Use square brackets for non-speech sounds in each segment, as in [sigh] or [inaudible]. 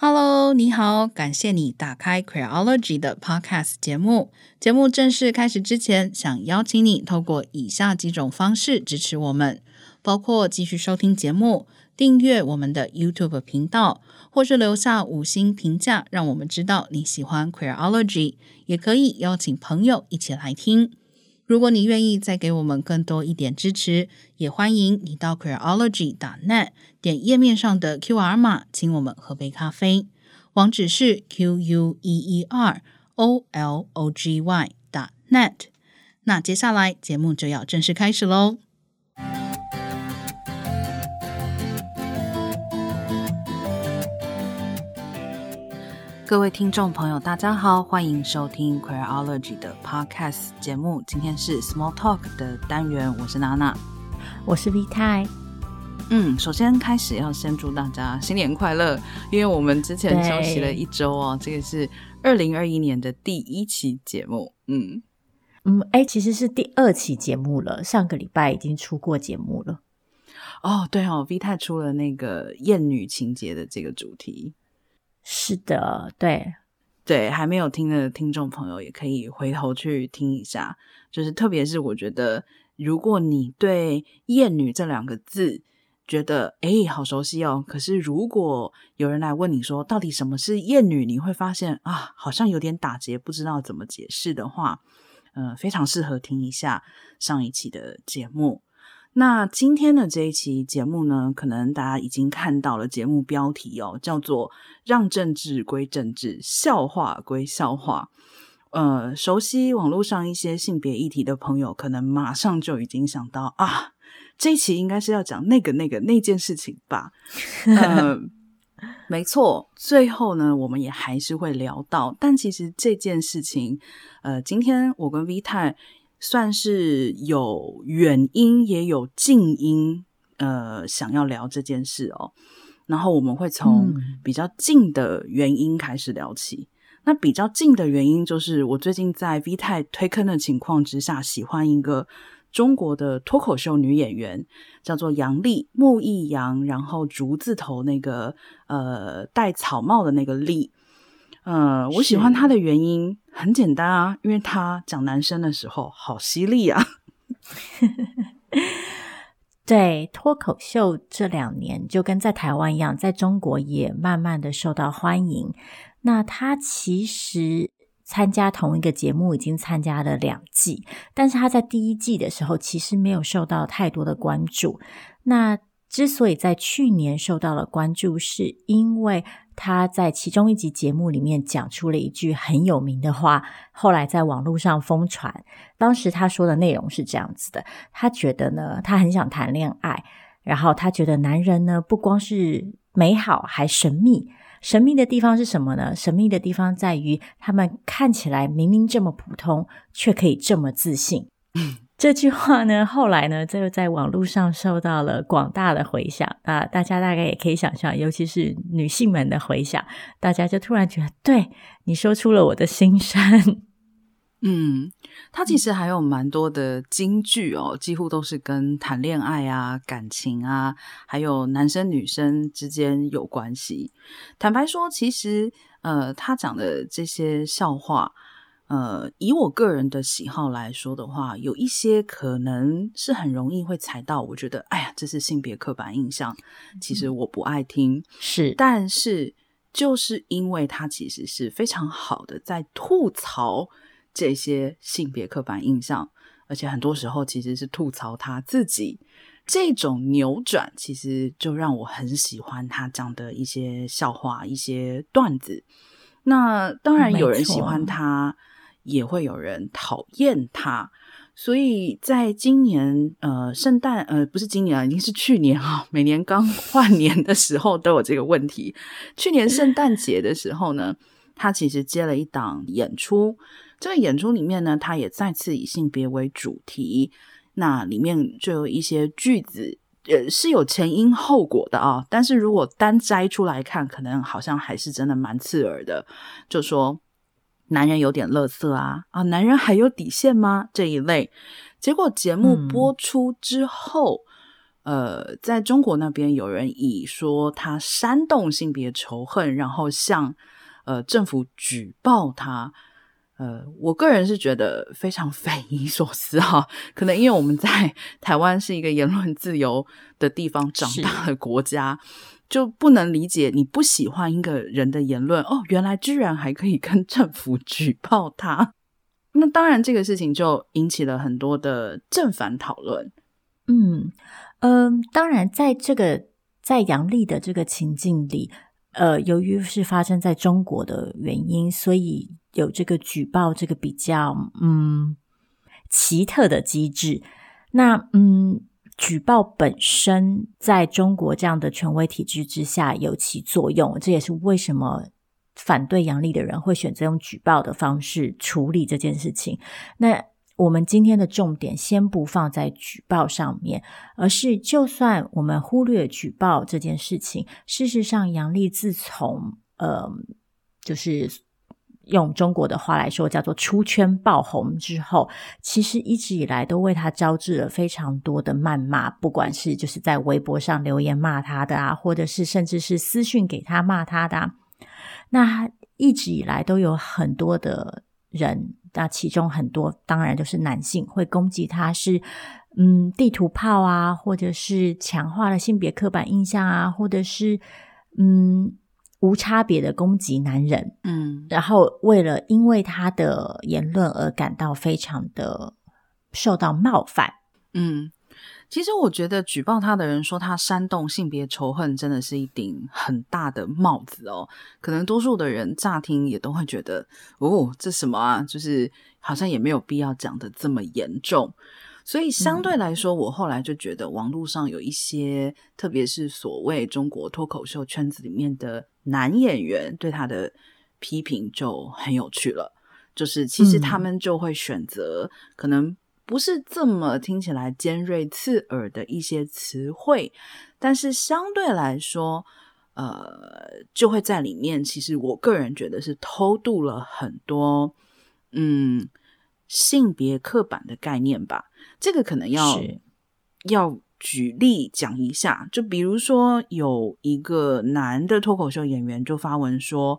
Hello，你好，感谢你打开 Queerology 的 Podcast 节目。节目正式开始之前，想邀请你透过以下几种方式支持我们，包括继续收听节目、订阅我们的 YouTube 频道，或是留下五星评价，让我们知道你喜欢 Queerology。也可以邀请朋友一起来听。如果你愿意再给我们更多一点支持，也欢迎你到 Queerology.net 点页面上的 QR 码，请我们喝杯咖啡。网址是 Q U E E R O L O G Y 打 .net。那接下来节目就要正式开始喽。各位听众朋友，大家好，欢迎收听 Queerology 的 Podcast 节目。今天是 Small Talk 的单元，我是娜娜，我是 V 太。嗯，首先开始要先祝大家新年快乐，因为我们之前休息了一周哦，这个是二零二一年的第一期节目。嗯嗯，哎，其实是第二期节目了，上个礼拜已经出过节目了。哦，对哦，V 太出了那个厌女情节的这个主题。是的，对对，还没有听的听众朋友也可以回头去听一下。就是特别是我觉得，如果你对“厌女”这两个字觉得诶好熟悉哦，可是如果有人来问你说到底什么是厌女，你会发现啊，好像有点打结，不知道怎么解释的话，呃，非常适合听一下上一期的节目。那今天的这一期节目呢，可能大家已经看到了节目标题哦，叫做“让政治归政治，笑话归笑话”。呃，熟悉网络上一些性别议题的朋友，可能马上就已经想到啊，这一期应该是要讲那个那个那件事情吧？[laughs] 呃，没错。最后呢，我们也还是会聊到，但其实这件事情，呃，今天我跟 V 太。算是有远因也有近因，呃，想要聊这件事哦。然后我们会从比较近的原因开始聊起。嗯、那比较近的原因就是，我最近在 V 太推坑的情况之下，喜欢一个中国的脱口秀女演员，叫做杨丽，木易杨，然后竹字头那个呃戴草帽的那个丽。呃，我喜欢她的原因很简单啊，因为她讲男生的时候好犀利啊。[laughs] 对，脱口秀这两年就跟在台湾一样，在中国也慢慢的受到欢迎。那他其实参加同一个节目已经参加了两季，但是他在第一季的时候其实没有受到太多的关注。那之所以在去年受到了关注，是因为他在其中一集节目里面讲出了一句很有名的话，后来在网络上疯传。当时他说的内容是这样子的：他觉得呢，他很想谈恋爱，然后他觉得男人呢，不光是美好，还神秘。神秘的地方是什么呢？神秘的地方在于他们看起来明明这么普通，却可以这么自信。这句话呢，后来呢，就在网络上受到了广大的回响啊！大家大概也可以想象，尤其是女性们的回响，大家就突然觉得，对，你说出了我的心声。嗯，他其实还有蛮多的金句哦，几乎都是跟谈恋爱啊、感情啊，还有男生女生之间有关系。坦白说，其实呃，他讲的这些笑话。呃，以我个人的喜好来说的话，有一些可能是很容易会踩到。我觉得，哎呀，这是性别刻板印象，其实我不爱听。是，但是就是因为他其实是非常好的在吐槽这些性别刻板印象，而且很多时候其实是吐槽他自己。这种扭转，其实就让我很喜欢他讲的一些笑话、一些段子。那当然有人喜欢他。也会有人讨厌他，所以在今年呃圣诞呃不是今年啊，已经是去年啊，每年刚 [laughs] 换年的时候都有这个问题。去年圣诞节的时候呢，他其实接了一档演出，这个演出里面呢，他也再次以性别为主题，那里面就有一些句子，呃是有前因后果的啊，但是如果单摘出来看，可能好像还是真的蛮刺耳的，就说。男人有点乐色啊啊！男人还有底线吗？这一类，结果节目播出之后，呃，在中国那边有人以说他煽动性别仇恨，然后向呃政府举报他。呃，我个人是觉得非常匪夷所思哈。可能因为我们在台湾是一个言论自由的地方长大的国家，就不能理解你不喜欢一个人的言论哦，原来居然还可以跟政府举报他。那当然，这个事情就引起了很多的正反讨论。嗯嗯、呃，当然，在这个在杨丽的这个情境里，呃，由于是发生在中国的原因，所以。有这个举报这个比较嗯奇特的机制，那嗯举报本身在中国这样的权威体制之下有其作用，这也是为什么反对杨丽的人会选择用举报的方式处理这件事情。那我们今天的重点先不放在举报上面，而是就算我们忽略举报这件事情，事实上杨丽自从呃就是。用中国的话来说，叫做出圈爆红之后，其实一直以来都为他招致了非常多的谩骂，不管是就是在微博上留言骂他的啊，或者是甚至是私讯给他骂他的啊，那一直以来都有很多的人，那其中很多当然就是男性会攻击他是嗯地图炮啊，或者是强化了性别刻板印象啊，或者是嗯。无差别的攻击男人，嗯，然后为了因为他的言论而感到非常的受到冒犯，嗯，其实我觉得举报他的人说他煽动性别仇恨，真的是一顶很大的帽子哦。可能多数的人乍听也都会觉得，哦，这什么啊？就是好像也没有必要讲的这么严重。所以相对来说，我后来就觉得网络上有一些，特别是所谓中国脱口秀圈子里面的。男演员对他的批评就很有趣了，就是其实他们就会选择可能不是这么听起来尖锐刺耳的一些词汇，但是相对来说，呃，就会在里面。其实我个人觉得是偷渡了很多，嗯，性别刻板的概念吧。这个可能要要。举例讲一下，就比如说有一个男的脱口秀演员就发文说，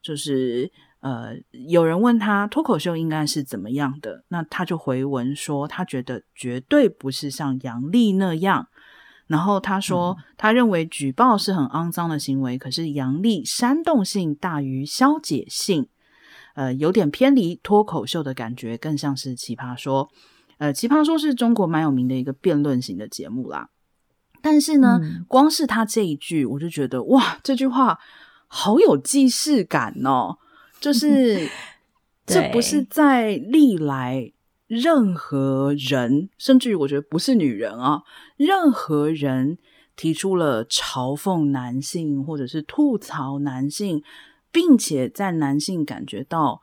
就是呃，有人问他脱口秀应该是怎么样的，那他就回文说他觉得绝对不是像杨笠那样，然后他说他认为举报是很肮脏的行为，可是杨笠煽动性大于消解性，呃，有点偏离脱口秀的感觉，更像是奇葩说。呃，奇葩说是中国蛮有名的一个辩论型的节目啦，但是呢，嗯、光是他这一句，我就觉得哇，这句话好有既视感哦，就 [laughs] 是这不是在历来任何人，甚至于我觉得不是女人啊，任何人提出了嘲讽男性或者是吐槽男性，并且在男性感觉到。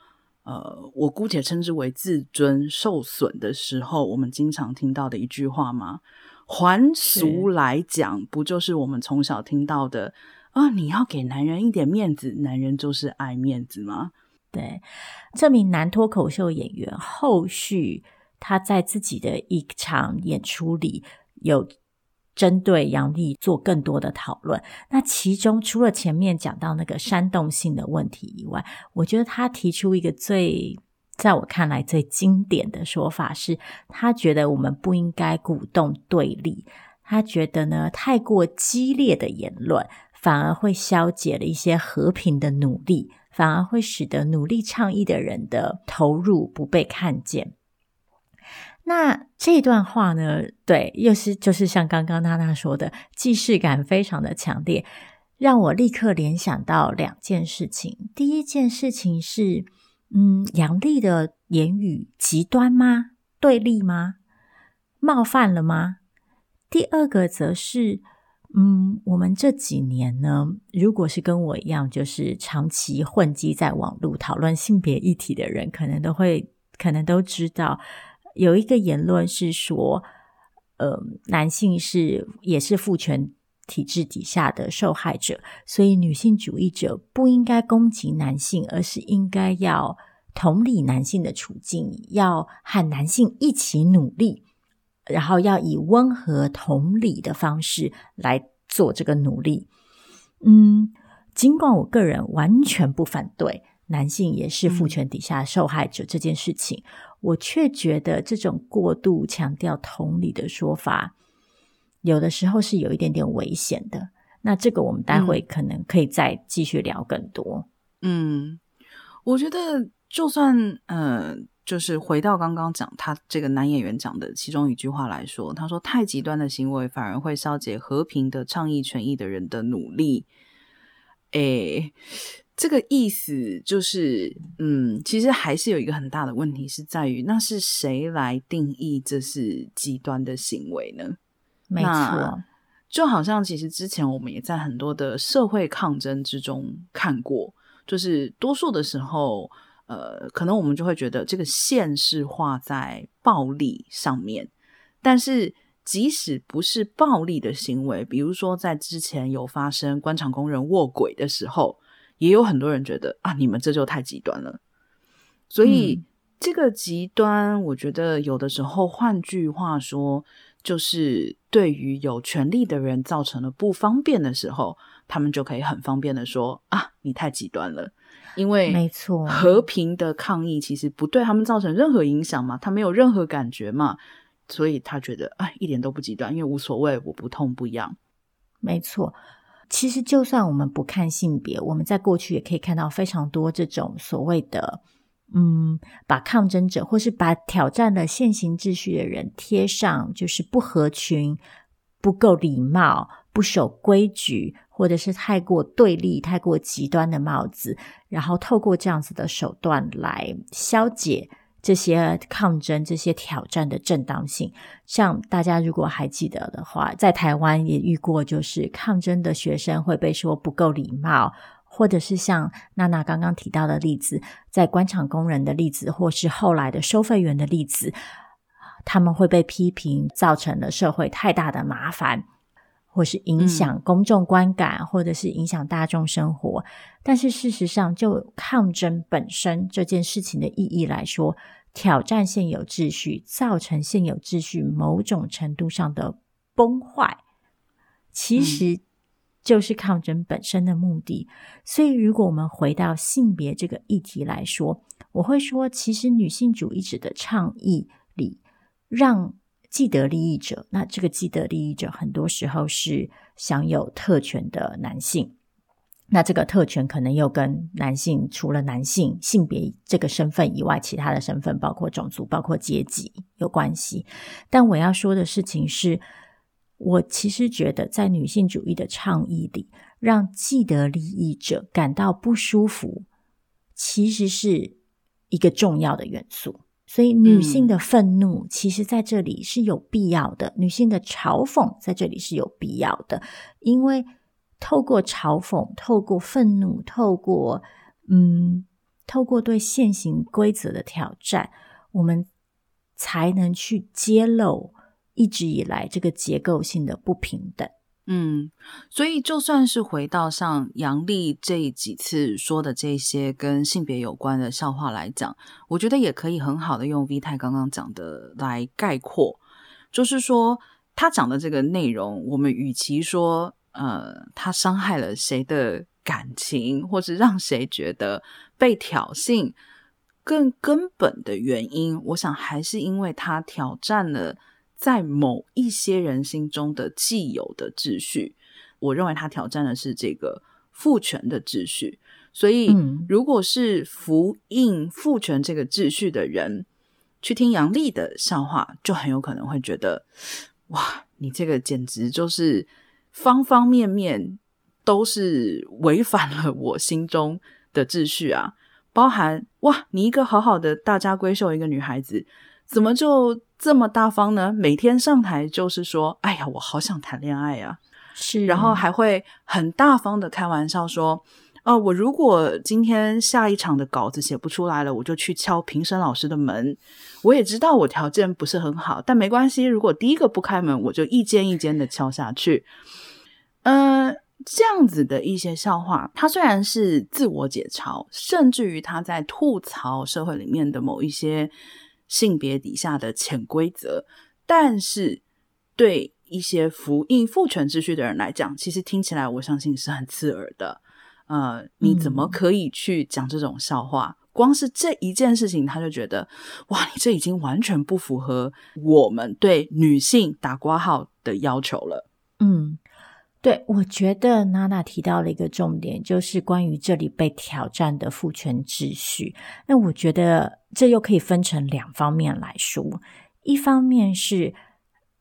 呃，我姑且称之为自尊受损的时候，我们经常听到的一句话吗？还俗来讲，不就是我们从小听到的啊？你要给男人一点面子，男人就是爱面子吗？对，这名男脱口秀演员后续他在自己的一场演出里有。针对杨丽做更多的讨论，那其中除了前面讲到那个煽动性的问题以外，我觉得他提出一个最在我看来最经典的说法是，他觉得我们不应该鼓动对立，他觉得呢，太过激烈的言论反而会消解了一些和平的努力，反而会使得努力倡议的人的投入不被看见。那这段话呢，对，又是就是像刚刚娜娜说的，既视感非常的强烈，让我立刻联想到两件事情。第一件事情是，嗯，杨丽的言语极端吗？对立吗？冒犯了吗？第二个则是，嗯，我们这几年呢，如果是跟我一样，就是长期混迹在网络讨论性别议题的人，可能都会，可能都知道。有一个言论是说，呃，男性是也是父权体制底下的受害者，所以女性主义者不应该攻击男性，而是应该要同理男性的处境，要和男性一起努力。然后要以温和同理的方式来做这个努力。嗯，尽管我个人完全不反对男性也是父权底下受害者这件事情，嗯、我却觉得这种过度强调同理的说法，有的时候是有一点点危险的。那这个我们待会可能可以再继续聊更多。嗯，我觉得就算呃。就是回到刚刚讲他这个男演员讲的其中一句话来说，他说太极端的行为反而会消解和平的倡议权益的人的努力。诶，这个意思就是，嗯，其实还是有一个很大的问题是在于，那是谁来定义这是极端的行为呢？没错，就好像其实之前我们也在很多的社会抗争之中看过，就是多数的时候。呃，可能我们就会觉得这个线是画在暴力上面，但是即使不是暴力的行为，比如说在之前有发生官场工人卧轨的时候，也有很多人觉得啊，你们这就太极端了。所以、嗯、这个极端，我觉得有的时候，换句话说，就是对于有权利的人造成了不方便的时候，他们就可以很方便的说啊，你太极端了。因为没错，和平的抗议其实不对他们造成任何影响嘛，他没有任何感觉嘛，所以他觉得哎，一点都不极端，因为无所谓，我不痛不痒。没错，其实就算我们不看性别，我们在过去也可以看到非常多这种所谓的，嗯，把抗争者或是把挑战了现行秩序的人贴上就是不合群、不够礼貌、不守规矩。或者是太过对立、太过极端的帽子，然后透过这样子的手段来消解这些抗争、这些挑战的正当性。像大家如果还记得的话，在台湾也遇过，就是抗争的学生会被说不够礼貌，或者是像娜娜刚刚提到的例子，在官场工人的例子，或是后来的收费员的例子，他们会被批评造成了社会太大的麻烦。或是影响公众观感，嗯、或者是影响大众生活，但是事实上，就抗争本身这件事情的意义来说，挑战现有秩序，造成现有秩序某种程度上的崩坏，其实就是抗争本身的目的。嗯、所以，如果我们回到性别这个议题来说，我会说，其实女性主义者的倡议里，让既得利益者，那这个既得利益者很多时候是享有特权的男性，那这个特权可能又跟男性除了男性性别这个身份以外，其他的身份包括种族、包括阶级有关系。但我要说的事情是，我其实觉得在女性主义的倡议里，让既得利益者感到不舒服，其实是一个重要的元素。所以，女性的愤怒其实在这里是有必要的，嗯、女性的嘲讽在这里是有必要的，因为透过嘲讽、透过愤怒、透过嗯、透过对现行规则的挑战，我们才能去揭露一直以来这个结构性的不平等。嗯，所以就算是回到像杨丽这几次说的这些跟性别有关的笑话来讲，我觉得也可以很好的用 V 太刚刚讲的来概括，就是说他讲的这个内容，我们与其说呃他伤害了谁的感情，或是让谁觉得被挑衅，更根本的原因，我想还是因为他挑战了。在某一些人心中的既有的秩序，我认为他挑战的是这个父权的秩序。所以，如果是服膺父权这个秩序的人，去听杨丽的笑话，就很有可能会觉得，哇，你这个简直就是方方面面都是违反了我心中的秩序啊！包含，哇，你一个好好的大家闺秀一个女孩子，怎么就这么大方呢？每天上台就是说：“哎呀，我好想谈恋爱呀！”是，然后还会很大方的开玩笑说：“哦，我如果今天下一场的稿子写不出来了，我就去敲评审老师的门。我也知道我条件不是很好，但没关系。如果第一个不开门，我就一间一间的敲下去。”嗯，这样子的一些笑话，他虽然是自我解嘲，甚至于他在吐槽社会里面的某一些。性别底下的潜规则，但是对一些服应父权秩序的人来讲，其实听起来我相信是很刺耳的。呃，你怎么可以去讲这种笑话？嗯、光是这一件事情，他就觉得哇，你这已经完全不符合我们对女性打括号的要求了。对，我觉得娜娜提到了一个重点，就是关于这里被挑战的父权秩序。那我觉得这又可以分成两方面来说，一方面是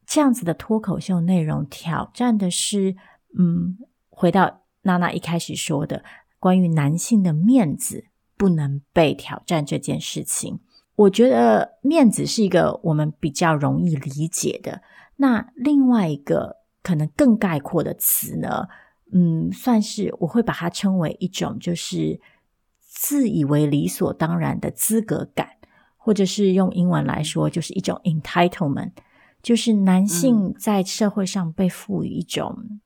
这样子的脱口秀内容挑战的是，嗯，回到娜娜一开始说的关于男性的面子不能被挑战这件事情。我觉得面子是一个我们比较容易理解的。那另外一个。可能更概括的词呢，嗯，算是我会把它称为一种就是自以为理所当然的资格感，或者是用英文来说，就是一种 entitlement，就是男性在社会上被赋予一种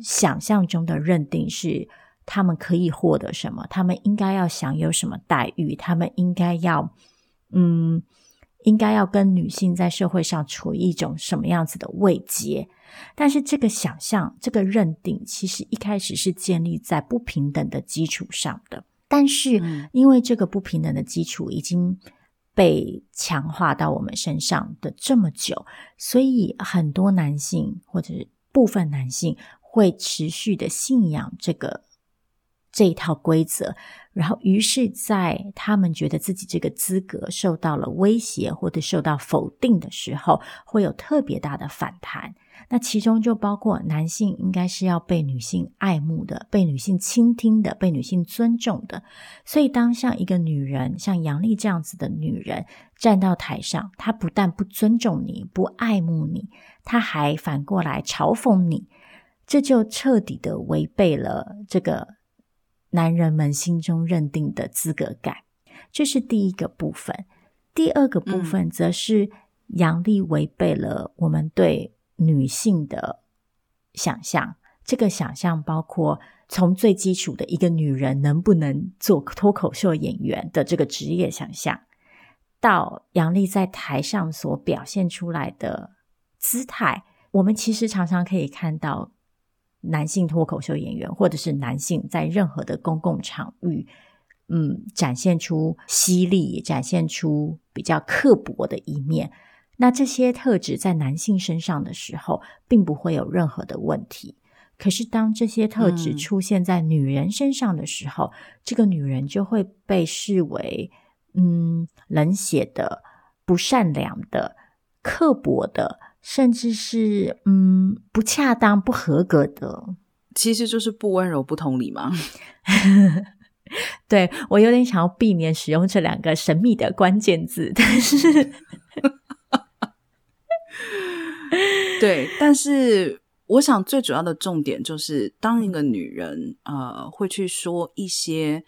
想象中的认定，是他们可以获得什么，他们应该要享有什么待遇，他们应该要，嗯。应该要跟女性在社会上处于一种什么样子的位阶？但是这个想象、这个认定，其实一开始是建立在不平等的基础上的。但是，因为这个不平等的基础已经被强化到我们身上的这么久，所以很多男性或者是部分男性会持续的信仰这个。这一套规则，然后于是，在他们觉得自己这个资格受到了威胁或者受到否定的时候，会有特别大的反弹。那其中就包括男性应该是要被女性爱慕的、被女性倾听的、被女性尊重的。所以，当像一个女人，像杨丽这样子的女人站到台上，她不但不尊重你、不爱慕你，她还反过来嘲讽你，这就彻底的违背了这个。男人们心中认定的资格感，这是第一个部分。第二个部分则是杨丽违背了我们对女性的想象。这个想象包括从最基础的一个女人能不能做脱口秀演员的这个职业想象，到杨丽在台上所表现出来的姿态，我们其实常常可以看到。男性脱口秀演员，或者是男性在任何的公共场域，嗯，展现出犀利，展现出比较刻薄的一面。那这些特质在男性身上的时候，并不会有任何的问题。可是当这些特质出现在女人身上的时候，嗯、这个女人就会被视为，嗯，冷血的、不善良的、刻薄的。甚至是嗯，不恰当、不合格的，其实就是不温柔、不同理嘛。[laughs] 对，我有点想要避免使用这两个神秘的关键字，但是，[laughs] 对，但是我想最主要的重点就是，当一个女人呃会去说一些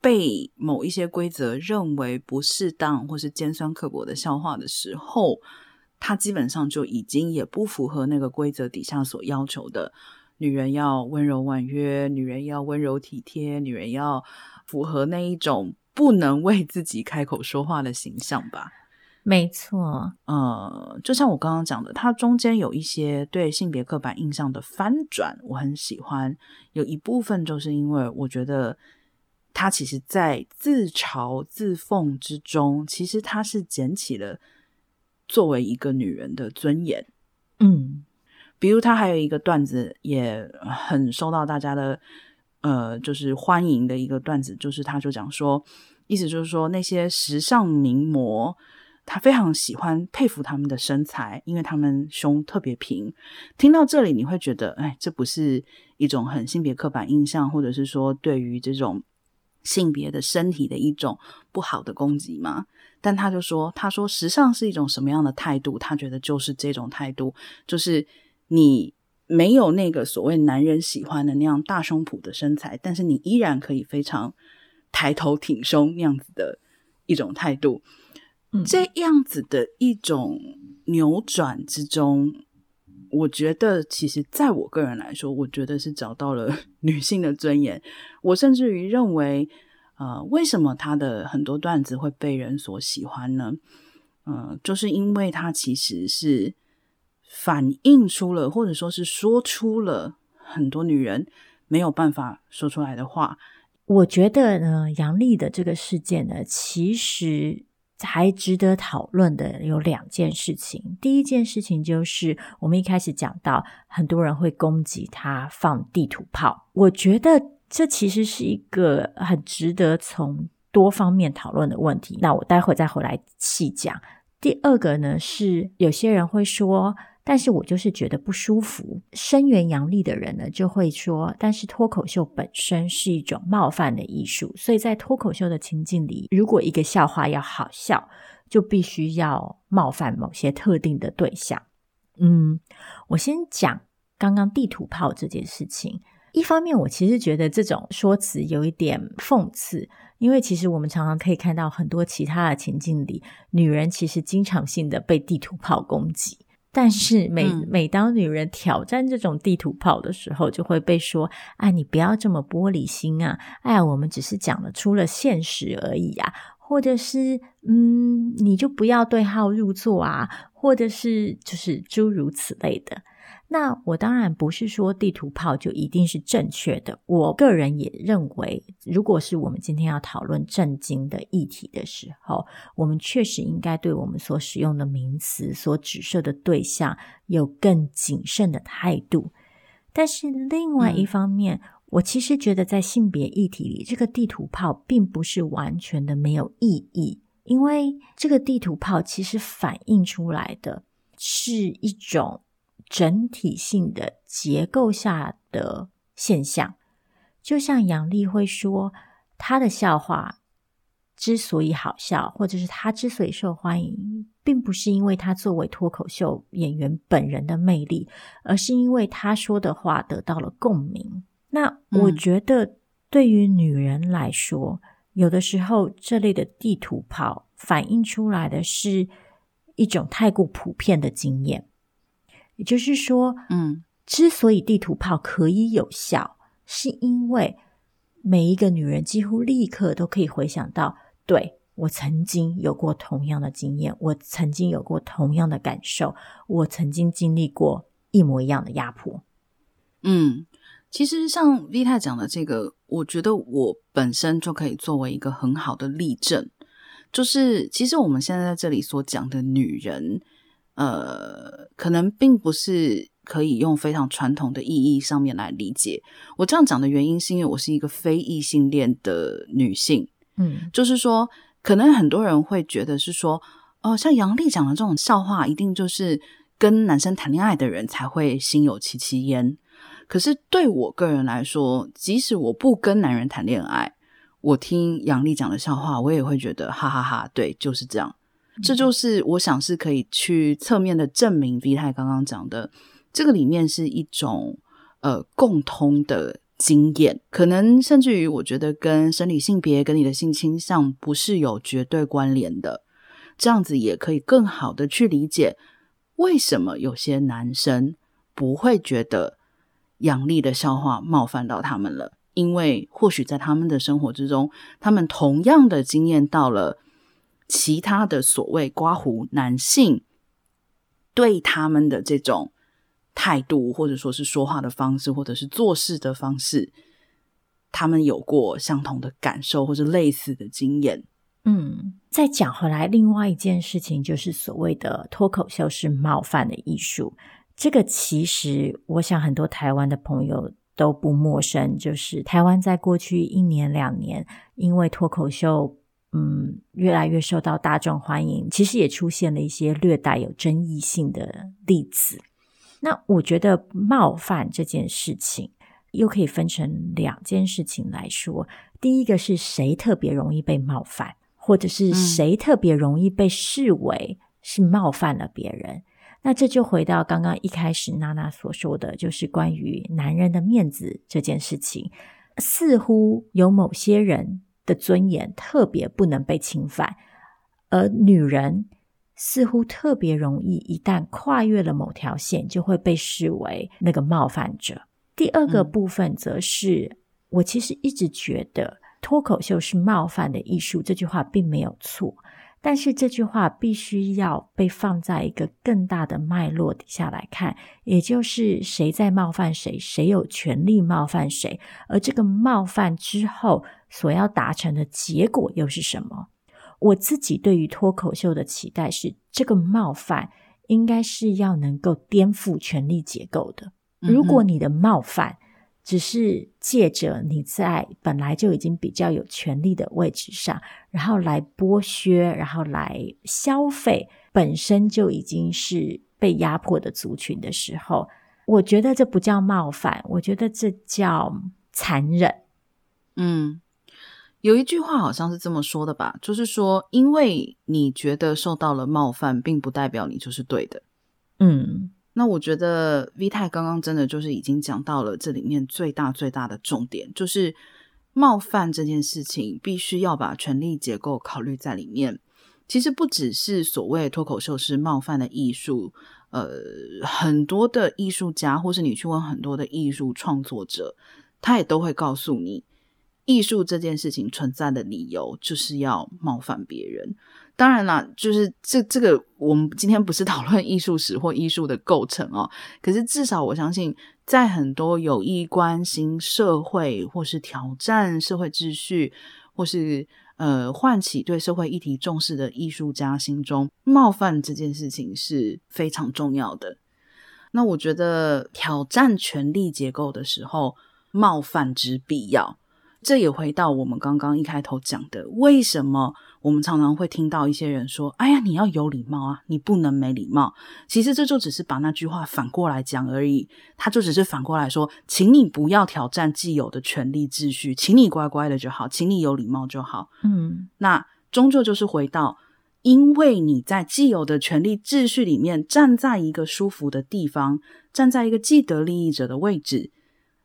被某一些规则认为不适当或是尖酸刻薄的笑话的时候。他基本上就已经也不符合那个规则底下所要求的，女人要温柔婉约，女人要温柔体贴，女人要符合那一种不能为自己开口说话的形象吧？没错，呃，就像我刚刚讲的，它中间有一些对性别刻板印象的翻转，我很喜欢。有一部分就是因为我觉得他其实，在自嘲自讽之中，其实他是捡起了。作为一个女人的尊严，嗯，比如他还有一个段子也很受到大家的呃，就是欢迎的一个段子，就是他就讲说，意思就是说那些时尚名模，他非常喜欢佩服他们的身材，因为他们胸特别平。听到这里，你会觉得，哎，这不是一种很性别刻板印象，或者是说对于这种性别的身体的一种不好的攻击吗？但他就说：“他说时尚是一种什么样的态度？他觉得就是这种态度，就是你没有那个所谓男人喜欢的那样大胸脯的身材，但是你依然可以非常抬头挺胸那样子的一种态度。嗯，这样子的一种扭转之中，我觉得其实在我个人来说，我觉得是找到了 [laughs] 女性的尊严。我甚至于认为。”呃，为什么他的很多段子会被人所喜欢呢？嗯、就是因为他其实是反映出了，或者说是说出了很多女人没有办法说出来的话。我觉得呢，杨丽的这个事件呢，其实还值得讨论的有两件事情。第一件事情就是我们一开始讲到，很多人会攻击他放地图炮，我觉得这其实是一个很值得从。多方面讨论的问题，那我待会再回来细讲。第二个呢，是有些人会说，但是我就是觉得不舒服。声援杨丽的人呢，就会说，但是脱口秀本身是一种冒犯的艺术，所以在脱口秀的情境里，如果一个笑话要好笑，就必须要冒犯某些特定的对象。嗯，我先讲刚刚地图炮这件事情。一方面，我其实觉得这种说辞有一点讽刺。因为其实我们常常可以看到很多其他的情境里，女人其实经常性的被地图炮攻击，但是每、嗯、每当女人挑战这种地图炮的时候，就会被说：“哎，你不要这么玻璃心啊！哎呀，我们只是讲了出了现实而已啊，或者是嗯，你就不要对号入座啊，或者是就是诸如此类的。”那我当然不是说地图炮就一定是正确的。我个人也认为，如果是我们今天要讨论正经的议题的时候，我们确实应该对我们所使用的名词、所指涉的对象有更谨慎的态度。但是另外一方面，嗯、我其实觉得在性别议题里，这个地图炮并不是完全的没有意义，因为这个地图炮其实反映出来的是一种。整体性的结构下的现象，就像杨丽会说，她的笑话之所以好笑，或者是她之所以受欢迎，并不是因为她作为脱口秀演员本人的魅力，而是因为她说的话得到了共鸣。那我觉得，对于女人来说，嗯、有的时候这类的地图炮反映出来的是一种太过普遍的经验。也就是说，嗯，之所以地图炮可以有效，是因为每一个女人几乎立刻都可以回想到，对，我曾经有过同样的经验，我曾经有过同样的感受，我曾经经历过一模一样的压迫。嗯，其实像 V 太讲的这个，我觉得我本身就可以作为一个很好的例证，就是其实我们现在在这里所讲的女人。呃，可能并不是可以用非常传统的意义上面来理解。我这样讲的原因，是因为我是一个非异性恋的女性。嗯，就是说，可能很多人会觉得是说，哦，像杨丽讲的这种笑话，一定就是跟男生谈恋爱的人才会心有戚戚焉。可是对我个人来说，即使我不跟男人谈恋爱，我听杨丽讲的笑话，我也会觉得哈哈哈哈，对，就是这样。这就是我想是可以去侧面的证明 V 太刚刚讲的，这个里面是一种呃共通的经验，可能甚至于我觉得跟生理性别跟你的性倾向不是有绝对关联的，这样子也可以更好的去理解为什么有些男生不会觉得杨丽的笑话冒犯到他们了，因为或许在他们的生活之中，他们同样的经验到了。其他的所谓刮胡男性对他们的这种态度，或者说是说话的方式，或者是做事的方式，他们有过相同的感受或者类似的经验。嗯，再讲回来，另外一件事情就是所谓的脱口秀是冒犯的艺术。这个其实我想很多台湾的朋友都不陌生，就是台湾在过去一年两年，因为脱口秀。嗯，越来越受到大众欢迎，其实也出现了一些略带有争议性的例子。那我觉得冒犯这件事情，又可以分成两件事情来说。第一个是谁特别容易被冒犯，或者是谁特别容易被视为是冒犯了别人。嗯。那这就回到刚刚一开始娜娜所说的，就是关于男人的面子这件事情，似乎有某些人。的尊严特别不能被侵犯，而女人似乎特别容易，一旦跨越了某条线，就会被视为那个冒犯者。第二个部分则是，嗯、我其实一直觉得脱口秀是冒犯的艺术，这句话并没有错，但是这句话必须要被放在一个更大的脉络底下来看，也就是谁在冒犯谁，谁有权利冒犯谁，而这个冒犯之后所要达成的结果又是什么？我自己对于脱口秀的期待是，这个冒犯应该是要能够颠覆权力结构的。如果你的冒犯，只是借着你在本来就已经比较有权利的位置上，然后来剥削，然后来消费本身就已经是被压迫的族群的时候，我觉得这不叫冒犯，我觉得这叫残忍。嗯，有一句话好像是这么说的吧，就是说，因为你觉得受到了冒犯，并不代表你就是对的。嗯。那我觉得 V 太刚刚真的就是已经讲到了这里面最大最大的重点，就是冒犯这件事情必须要把权力结构考虑在里面。其实不只是所谓脱口秀是冒犯的艺术，呃，很多的艺术家或是你去问很多的艺术创作者，他也都会告诉你，艺术这件事情存在的理由就是要冒犯别人。当然啦，就是这这个，我们今天不是 [laughs] 讨论艺术史或艺术的构成哦。可是至少我相信，在很多有意关心社会或是挑战社会秩序，或是呃唤起对社会议题重视的艺术家心中，冒犯这件事情是非常重要的。那我觉得挑战权力结构的时候，冒犯之必要。这也回到我们刚刚一开头讲的，为什么我们常常会听到一些人说：“哎呀，你要有礼貌啊，你不能没礼貌。”其实这就只是把那句话反过来讲而已，他就只是反过来说：“请你不要挑战既有的权利秩序，请你乖乖的就好，请你有礼貌就好。”嗯，那终究就是回到，因为你在既有的权利秩序里面站在一个舒服的地方，站在一个既得利益者的位置，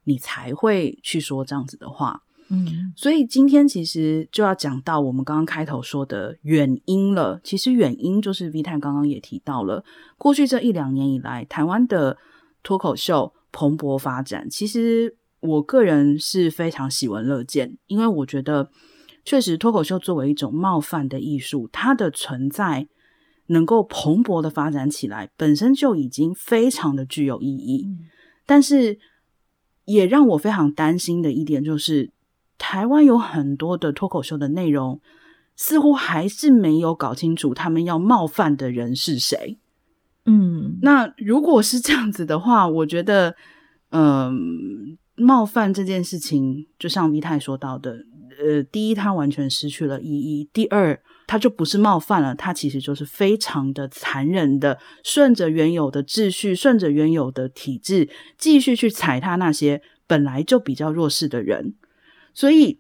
你才会去说这样子的话。嗯，所以今天其实就要讲到我们刚刚开头说的原因了。其实原因就是 V 太刚刚也提到了，过去这一两年以来，台湾的脱口秀蓬勃发展。其实我个人是非常喜闻乐见，因为我觉得确实脱口秀作为一种冒犯的艺术，它的存在能够蓬勃的发展起来，本身就已经非常的具有意义。嗯，但是也让我非常担心的一点就是。台湾有很多的脱口秀的内容，似乎还是没有搞清楚他们要冒犯的人是谁。嗯，那如果是这样子的话，我觉得，嗯、呃，冒犯这件事情，就像 V 太说到的，呃，第一，它完全失去了意义；第二，它就不是冒犯了，它其实就是非常的残忍的，顺着原有的秩序，顺着原有的体制，继续去踩踏那些本来就比较弱势的人。所以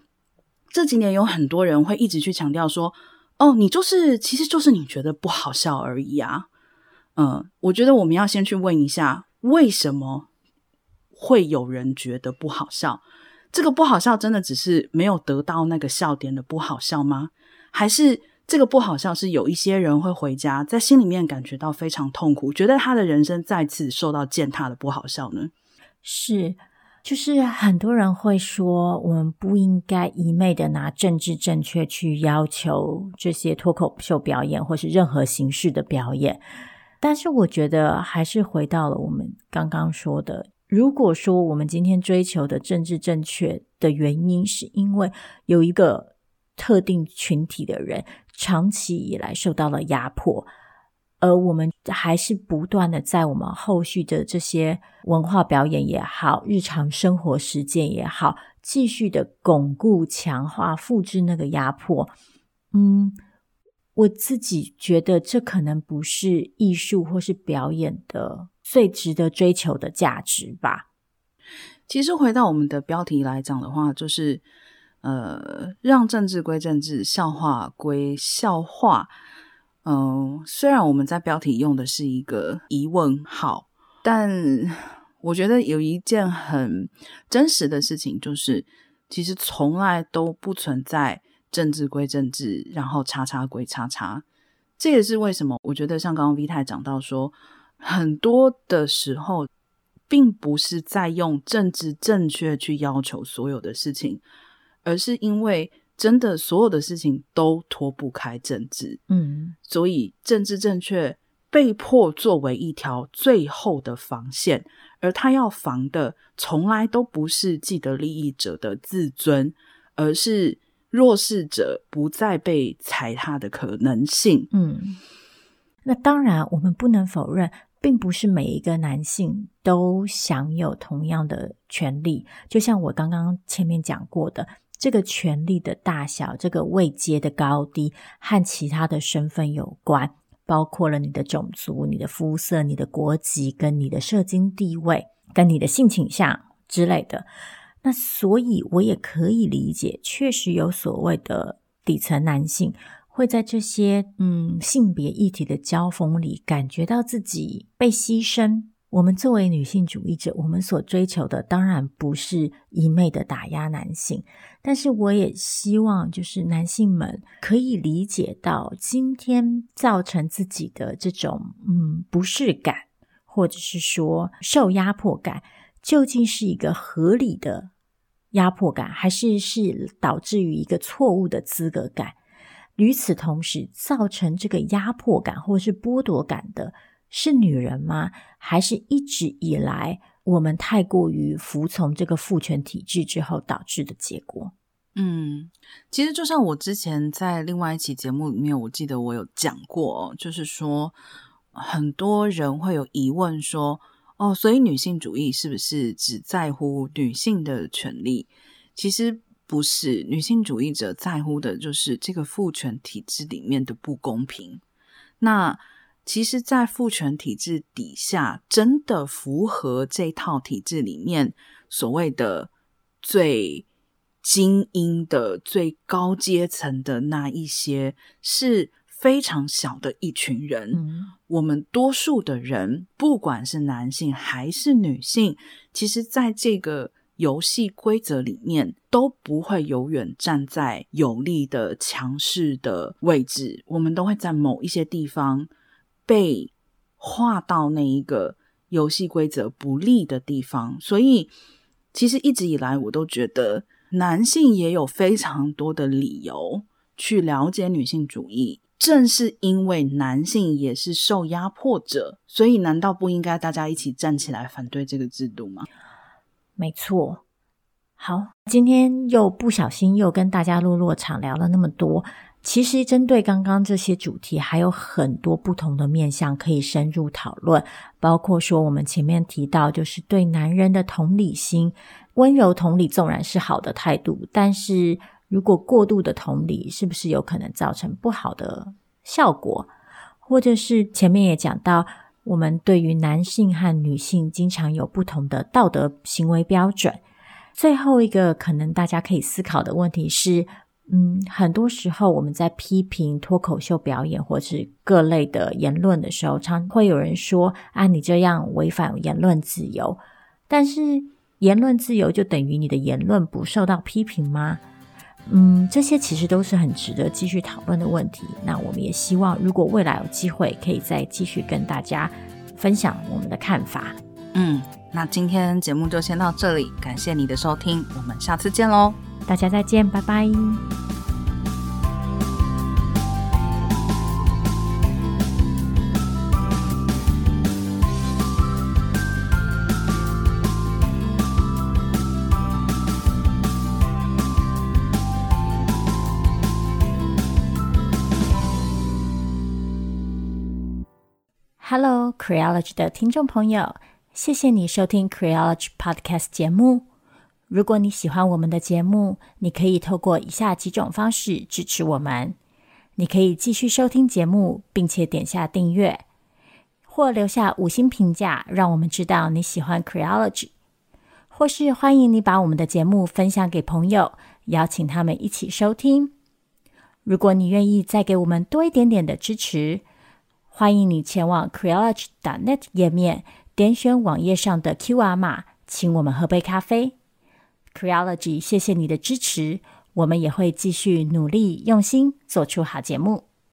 这几年有很多人会一直去强调说：“哦，你就是，其实就是你觉得不好笑而已啊。”嗯，我觉得我们要先去问一下，为什么会有人觉得不好笑？这个不好笑真的只是没有得到那个笑点的不好笑吗？还是这个不好笑是有一些人会回家在心里面感觉到非常痛苦，觉得他的人生再次受到践踏的不好笑呢？是。就是很多人会说，我们不应该一昧的拿政治正确去要求这些脱口秀表演，或是任何形式的表演。但是，我觉得还是回到了我们刚刚说的，如果说我们今天追求的政治正确的原因，是因为有一个特定群体的人长期以来受到了压迫。而我们还是不断的在我们后续的这些文化表演也好，日常生活实践也好，继续的巩固、强化、复制那个压迫。嗯，我自己觉得这可能不是艺术或是表演的最值得追求的价值吧。其实回到我们的标题来讲的话，就是呃，让政治归政治，笑话归笑话。嗯，虽然我们在标题用的是一个疑问号，但 [laughs] 我觉得有一件很真实的事情，就是其实从来都不存在政治归政治，然后叉叉归叉叉。这也是为什么我觉得像刚刚 V 太讲到说，很多的时候并不是在用政治正确去要求所有的事情，而是因为真的所有的事情都脱不开政治。嗯，所以政治正确被迫作为一条最后的防线，而他要防的从来都不是既得利益者的自尊，而是弱势者不再被踩踏的可能性。嗯，那当然，我们不能否认。并不是每一个男性都享有同样的权利，就像我刚刚前面讲过的，这个权利的大小、这个位阶的高低和其他的身份有关，包括了你的种族、你的肤色、你的国籍、跟你的社经地位、跟你的性倾向之类的。那所以，我也可以理解，确实有所谓的底层男性。会在这些嗯性别议题的交锋里，感觉到自己被牺牲。我们作为女性主义者，我们所追求的当然不是一昧的打压男性，但是我也希望就是男性们可以理解到，今天造成自己的这种嗯不适感，或者是说受压迫感，究竟是一个合理的压迫感，还是是导致于一个错误的资格感？与此同时，造成这个压迫感或是剥夺感的是女人吗？还是一直以来我们太过于服从这个父权体制之后导致的结果？嗯，其实就像我之前在另外一期节目里面，我记得我有讲过，就是说很多人会有疑问说，哦，所以女性主义是不是只在乎女性的权利？其实。不是，女性主义者在乎的就是这个父权体制里面的不公平。那其实，在父权体制底下，真的符合这套体制里面所谓的最精英的、最高阶层的那一些，是非常小的一群人。嗯。我们多数的人，不管是男性还是女性，其实在这个。游戏规则里面都不会永远站在有利的强势的位置，我们都会在某一些地方被划到那一个游戏规则不利的地方。所以，其实一直以来我都觉得男性也有非常多的理由去了解女性主义。正是因为男性也是受压迫者，所以难道不应该大家一起站起来反对这个制度吗？没错，好，今天又不小心又跟大家落落场聊了那么多。其实针对刚刚这些主题，还有很多不同的面向可以深入讨论，包括说我们前面提到，就是对男人的同理心，温柔同理纵然是好的态度，但是如果过度的同理，是不是有可能造成不好的效果？或者是前面也讲到。我们对于男性和女性经常有不同的道德行为标准。最后一个可能大家可以思考的问题是，嗯，很多时候我们在批评脱口秀表演或是各类的言论的时候，常会有人说：“啊，你这样违反言论自由。”但是言论自由就等于你的言论不受到批评吗？嗯，这些其实都是很值得继续讨论的问题。那我们也希望，如果未来有机会，可以再继续跟大家分享我们的看法。嗯，那今天节目就先到这里，感谢你的收听，我们下次见喽，大家再见，拜拜。Creology 的听众朋友，谢谢你收听 Creology Podcast 节目。如果你喜欢我们的节目，你可以透过以下几种方式支持我们：你可以继续收听节目，并且点下订阅，或留下五星评价，让我们知道你喜欢 Creology；或是欢迎你把我们的节目分享给朋友，邀请他们一起收听。如果你愿意再给我们多一点点的支持，欢迎你前往 Creology.net 页面，点选网页上的 QR 码，请我们喝杯咖啡。Creology，谢谢你的支持，我们也会继续努力用心做出好节目。